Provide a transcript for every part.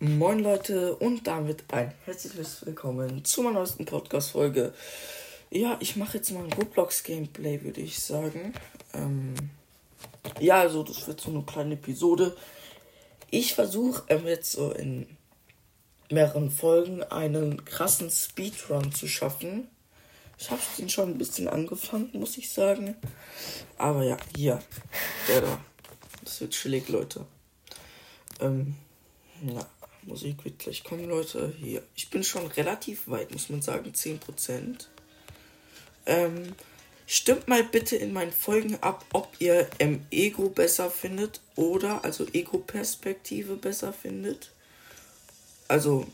Moin Leute und damit ein herzliches Willkommen zu meiner neuesten Podcast-Folge. Ja, ich mache jetzt mal ein Roblox-Gameplay, würde ich sagen. Ähm, ja, also das wird so eine kleine Episode. Ich versuche ähm, jetzt so in mehreren Folgen einen krassen Speedrun zu schaffen. Ich habe den schon ein bisschen angefangen, muss ich sagen. Aber ja, hier, der da. Das wird chillig, Leute. Ähm, ja, Musik wird gleich kommen, Leute. Hier. Ich bin schon relativ weit, muss man sagen. 10%. Ähm, stimmt mal bitte in meinen Folgen ab, ob ihr ähm, Ego besser findet oder, also Ego-Perspektive besser findet. Also,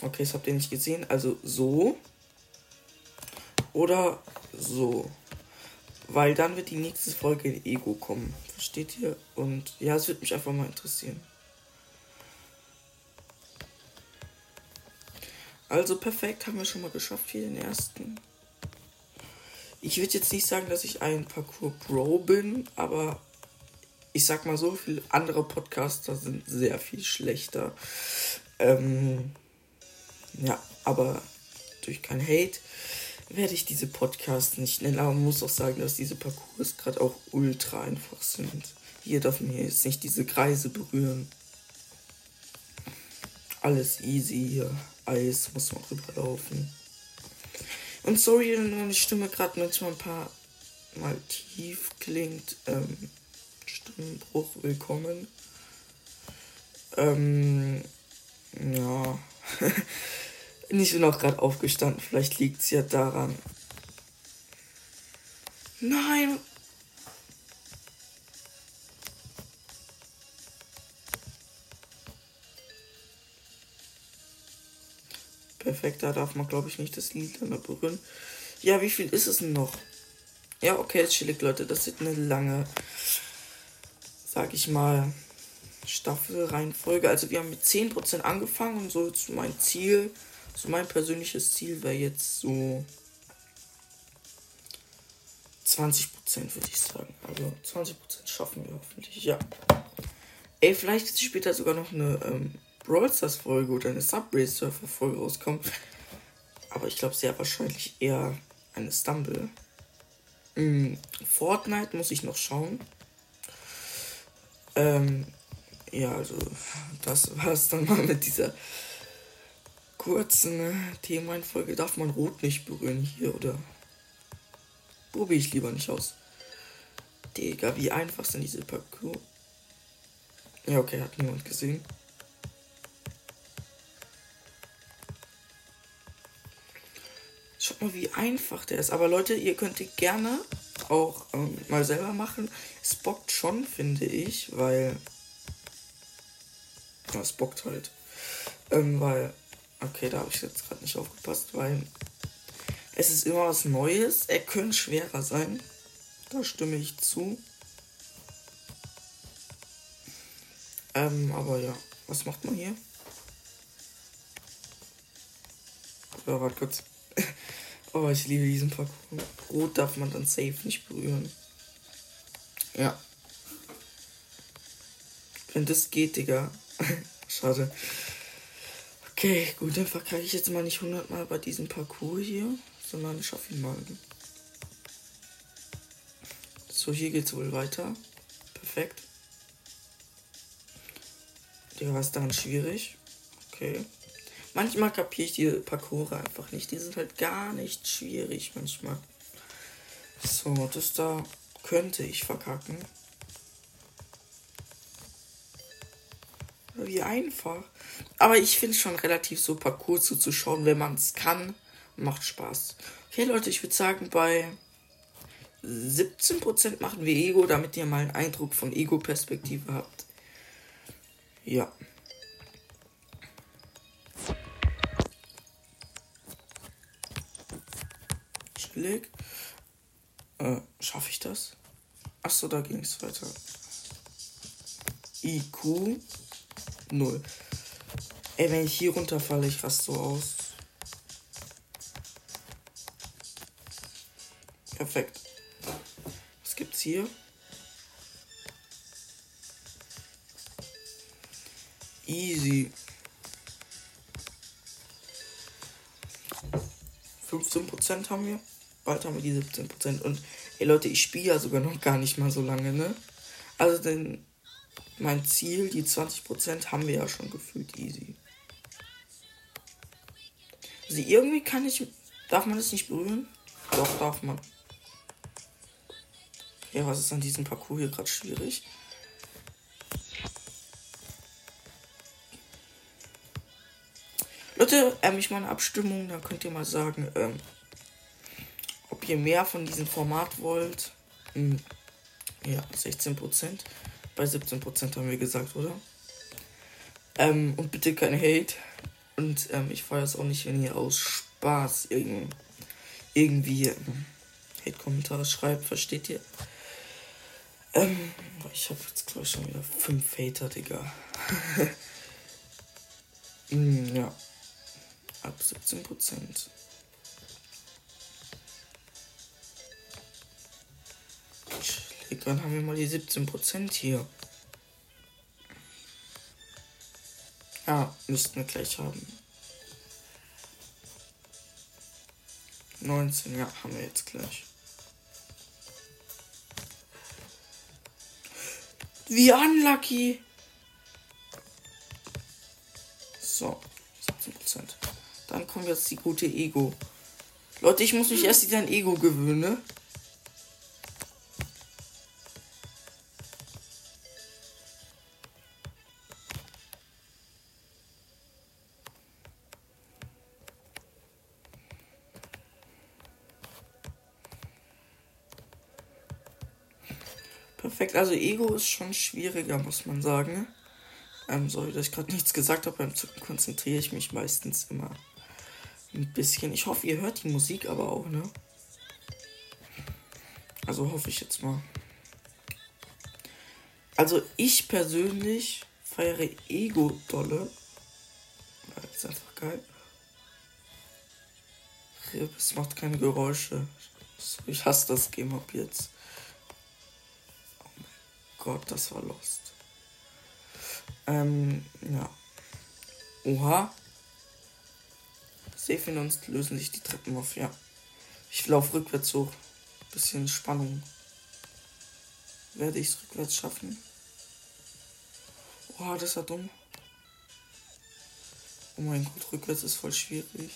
okay, das habt ihr nicht gesehen. Also so oder so. Weil dann wird die nächste Folge in Ego kommen. Versteht ihr? Und ja, es wird mich einfach mal interessieren. Also perfekt, haben wir schon mal geschafft hier den ersten. Ich würde jetzt nicht sagen, dass ich ein Parcours Pro bin, aber ich sag mal so, viele andere Podcaster sind sehr viel schlechter. Ähm, ja, aber durch kein Hate werde ich diese Podcasts nicht nennen, aber man muss auch sagen, dass diese Parcours gerade auch ultra einfach sind. Hier darf man jetzt nicht diese Kreise berühren. Alles easy hier. Eis muss man rüberlaufen. Und sorry, wenn meine Stimme gerade manchmal ein paar Mal tief klingt. Ähm, Stimmenbruch, willkommen. Ähm, ja. Ich bin auch gerade aufgestanden. Vielleicht liegt es ja daran. Nein. Perfekt, da darf man glaube ich nicht das Lied mehr berühren. Ja, wie viel ist es denn noch? Ja, okay, chillig, Leute. Das ist eine lange, sag ich mal, Staffelreihenfolge. Also wir haben mit 10% angefangen und so ist mein Ziel so mein persönliches Ziel wäre jetzt so 20% würde ich sagen. Also 20% schaffen wir hoffentlich, ja. Ey, vielleicht ist später sogar noch eine ähm, Brawl Stars Folge oder eine Subway Surfer Folge rauskommen. Aber ich glaube sehr wahrscheinlich eher eine Stumble. Mhm. Fortnite muss ich noch schauen. Ähm, ja, also das war es dann mal mit dieser kurzen Themenfolge darf man Rot nicht berühren hier, oder? Probiere ich lieber nicht aus. Digga, wie einfach sind diese Parcours? Ja, okay, hat niemand gesehen. Schaut mal, wie einfach der ist. Aber Leute, ihr könnt gerne auch ähm, mal selber machen. Es bockt schon, finde ich, weil. Ja, es bockt halt. Ähm, weil Okay, da habe ich jetzt gerade nicht aufgepasst, weil es ist immer was Neues. Er könnte schwerer sein. Da stimme ich zu. Ähm, aber ja. Was macht man hier? Ja, warte kurz. Oh, ich liebe diesen Parcours. Rot darf man dann safe nicht berühren. Ja. Wenn das geht, Digga. Schade. Okay, gut, dann verkacke ich jetzt mal nicht 100 Mal bei diesem Parcours hier, sondern schaffe ihn mal. So, hier geht's wohl weiter. Perfekt. Der war es dann schwierig. Okay. Manchmal kapiere ich die Parcours einfach nicht. Die sind halt gar nicht schwierig manchmal. So, das da könnte ich verkacken. Wie einfach. Aber ich finde es schon relativ so Parcours zuzuschauen, wenn man es kann. Macht Spaß. Okay, Leute, ich würde sagen, bei 17% machen wir Ego, damit ihr mal einen Eindruck von Ego-Perspektive habt. Ja. Chillig. Äh, schaffe ich das? Achso, da ging es weiter. IQ 0. Ey, wenn ich hier runterfalle, ich raste so aus. Perfekt. Was gibt's hier? Easy. 15% haben wir. Bald haben wir die 17%. Und ey Leute, ich spiele ja sogar noch gar nicht mal so lange, ne? Also denn mein Ziel, die 20% haben wir ja schon gefühlt easy. Also irgendwie kann ich. Darf man das nicht berühren? Doch, darf man. Ja, was ist an diesem Parcours hier gerade schwierig? Leute, ähm, ich meine Abstimmung, da könnt ihr mal sagen, ähm, ob ihr mehr von diesem Format wollt. Hm, ja, 16%. Bei 17% haben wir gesagt, oder? Ähm, und bitte kein Hate. Und ähm, ich feiere es auch nicht, wenn ihr aus Spaß irgend, irgendwie ähm, Hate-Kommentare schreibt, versteht ihr? Ähm, ich habe jetzt glaube ich schon wieder fünf Hater, Digga. mm, ja. Ab 17 Prozent. Dann haben wir mal die 17 Prozent hier. Ja, müssten wir gleich haben. 19, ja, haben wir jetzt gleich. Wie unlucky. Kommt jetzt die gute Ego. Leute, ich muss mich erst wieder an Ego gewöhnen, ne? Perfekt, also Ego ist schon schwieriger, muss man sagen. Ähm, sorry, dass ich gerade nichts gesagt habe. Beim Zucken konzentriere ich mich meistens immer ein bisschen. Ich hoffe, ihr hört die Musik aber auch, ne? Also hoffe ich jetzt mal. Also ich persönlich feiere Ego dolle. Das ist einfach geil. Es macht keine Geräusche. Ich hasse das Game ab jetzt. Gott, das war Lost. Ähm, ja. Oha. Safe uns lösen sich die Treppen auf, ja. Ich laufe rückwärts hoch. Bisschen Spannung. Werde ich es rückwärts schaffen? Oha, das war dumm. Oh mein Gott, rückwärts ist voll schwierig.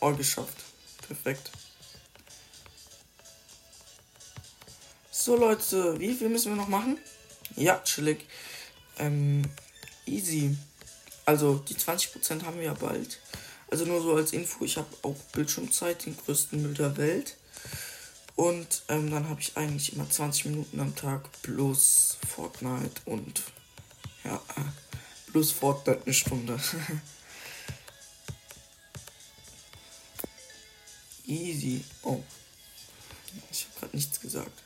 Oh, geschafft. Perfekt. So, Leute, wie viel müssen wir noch machen? Ja, chillig. Ähm, easy. Also, die 20% haben wir ja bald. Also nur so als Info, ich habe auch Bildschirmzeit, den größten Müll der Welt. Und ähm, dann habe ich eigentlich immer 20 Minuten am Tag plus Fortnite und ja, plus Fortnite eine Stunde. Easy. Oh. Ich habe gerade nichts gesagt.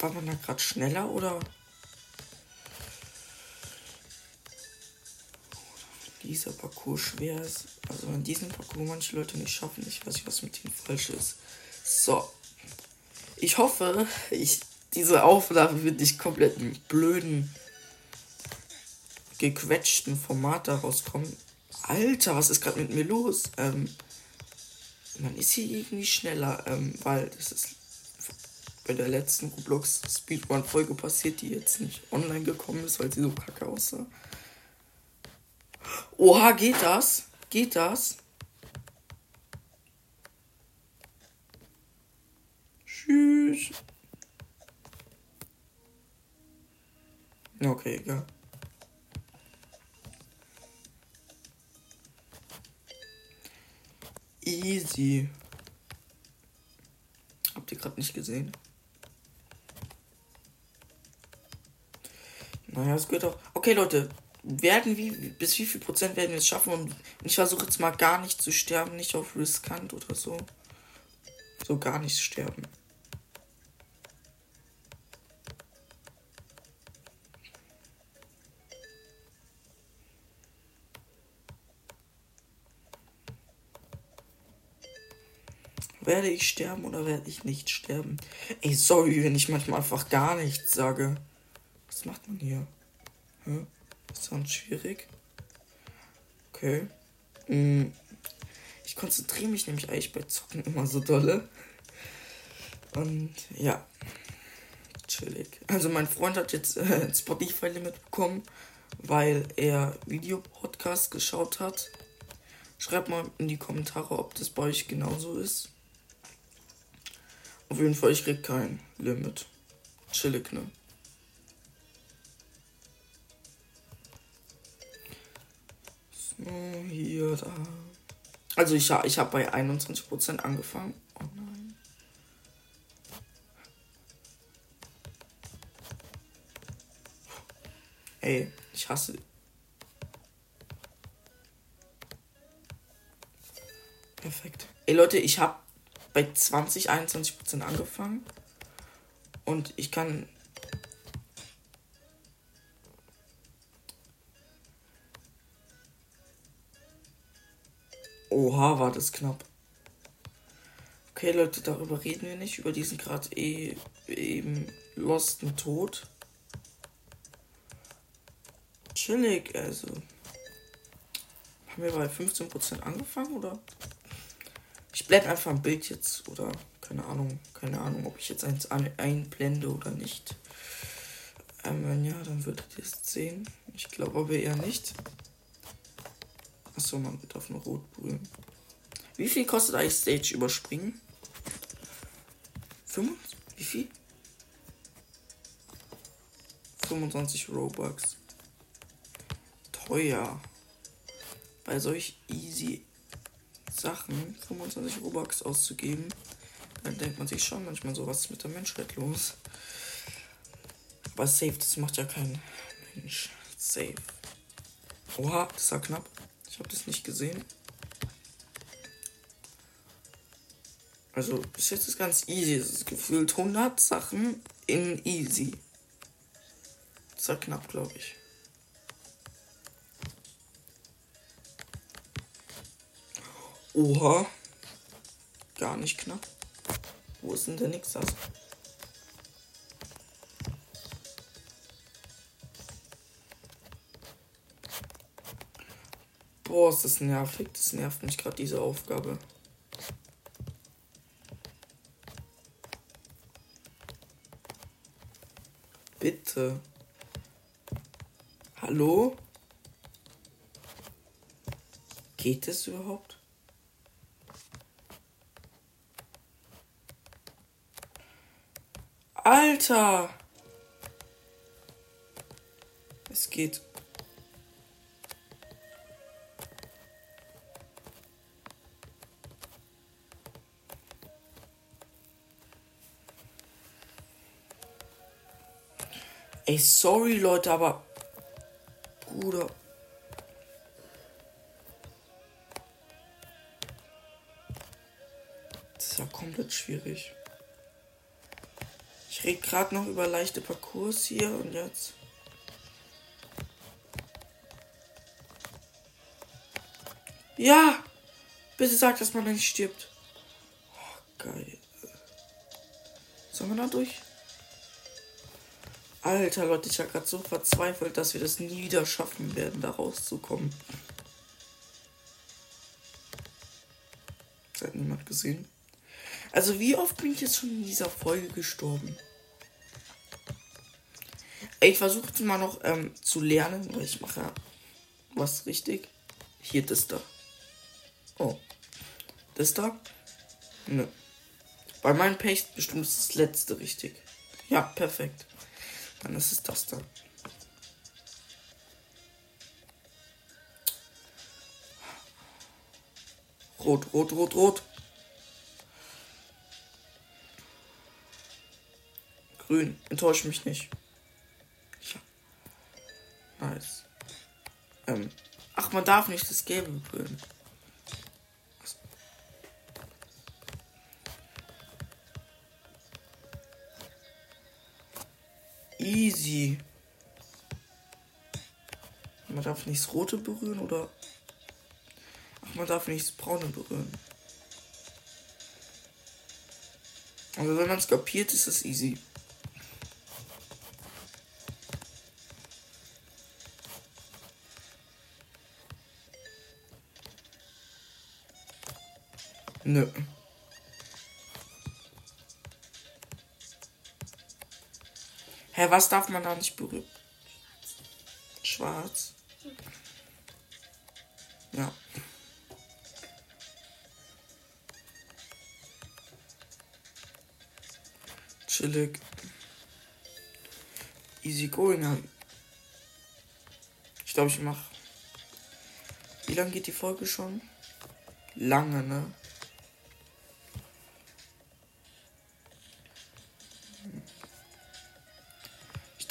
War man da gerade schneller oder? Dieser Parcours schwer ist. Also in diesem Parcours manche Leute nicht schaffen. Ich weiß nicht, was mit ihnen falsch ist. So. Ich hoffe, ich, diese Aufnahme wird nicht komplett im blöden, gequetschten Format daraus kommen. Alter, was ist gerade mit mir los? Ähm, man ist hier irgendwie schneller, ähm, weil das ist bei der letzten Roblox Speedrun-Folge passiert, die jetzt nicht online gekommen ist, weil sie so kacke aussah. Oha, geht das? Geht das? Tschüss. Okay, egal. Easy. Habt ihr gerade nicht gesehen? Naja, es geht auch. Okay, Leute, werden wie, bis wie viel Prozent werden wir es schaffen? Und ich versuche jetzt mal gar nicht zu sterben, nicht auf riskant oder so. So gar nicht sterben. Werde ich sterben oder werde ich nicht sterben? Ey, sorry, wenn ich manchmal einfach gar nichts sage. Was macht man hier? Hä? Das schwierig? Okay. Hm. Ich konzentriere mich nämlich eigentlich bei Zocken immer so dolle. Und ja. Chillig. Also mein Freund hat jetzt äh, Spotify-Limit bekommen, weil er Videopodcast geschaut hat. Schreibt mal in die Kommentare, ob das bei euch genauso ist. Auf jeden Fall, ich krieg kein Limit. Chillig, ne? So, hier, da. Also ich, ich habe bei 21% angefangen. Oh nein. Ey, ich hasse. Perfekt. Ey Leute, ich habe bei 20, 21% angefangen. Und ich kann Oha, war das knapp. Okay, Leute, darüber reden wir nicht. Über diesen gerade eh eben losten Tod. Chillig, also. Haben wir bei 15% angefangen, oder? Ich blende einfach ein Bild jetzt, oder? Keine Ahnung, keine Ahnung, ob ich jetzt eins einblende oder nicht. Ähm, wenn ja, dann würdet ihr es sehen. Ich glaube aber eher nicht. Achso, man darf nur rot brühen. Wie viel kostet eigentlich Stage überspringen? 5? Wie viel? 25 Robux. Teuer. Bei solch easy Sachen 25 Robux auszugeben, dann denkt man sich schon manchmal so, was ist mit der Menschheit los? Aber safe, das macht ja kein Mensch. Safe. Oha, das war knapp. Ich habe das nicht gesehen. Also bis jetzt ist ganz easy. Es ist gefühlt 100 Sachen in easy. Das war knapp, glaube ich. Oha. Gar nicht knapp. Wo ist denn der Nix Boah, ist das nervig. Das nervt mich gerade, diese Aufgabe. Bitte. Hallo? Geht das überhaupt? Alter! Es geht. Ey, sorry Leute, aber. Bruder. Das ist ja komplett schwierig. Ich rede gerade noch über leichte Parcours hier und jetzt. Ja! Bitte sag, dass man nicht stirbt. Oh, geil. Sollen wir da durch? Alter Leute, ich war gerade so verzweifelt, dass wir das nie wieder schaffen werden, da rauszukommen. Das hat niemand gesehen. Also wie oft bin ich jetzt schon in dieser Folge gestorben? Ich versuche mal noch ähm, zu lernen, weil ich mache was richtig. Hier das da. Oh. Das da? Nö. Bei meinem Paste bestimmt ist das letzte richtig. Ja, perfekt. Dann ist das da. Rot, rot, rot, rot. Grün. Enttäuscht mich nicht. Nice. Ähm. Ach, man darf nicht das Gelbe berühren. Easy. Man darf nicht das Rote berühren oder. Ach, man darf nicht das Braune berühren. Aber wenn man es kapiert, ist es easy. Nö. Hä, was darf man da nicht berühren? Schwarz. Ja. Chillig. Easy going. Ich glaube, ich mach. Wie lange geht die Folge schon? Lange, ne?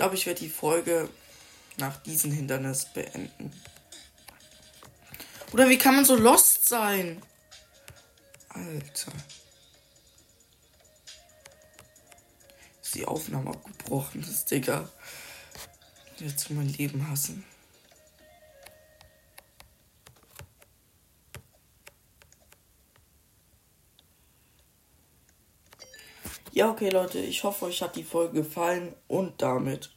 Glaube, ich werde die Folge nach diesem Hindernis beenden. Oder wie kann man so lost sein? Alter. Ist die Aufnahme abgebrochen ist, Digga. Jetzt mein Leben hassen. Ja, okay, Leute, ich hoffe, euch hat die Folge gefallen und damit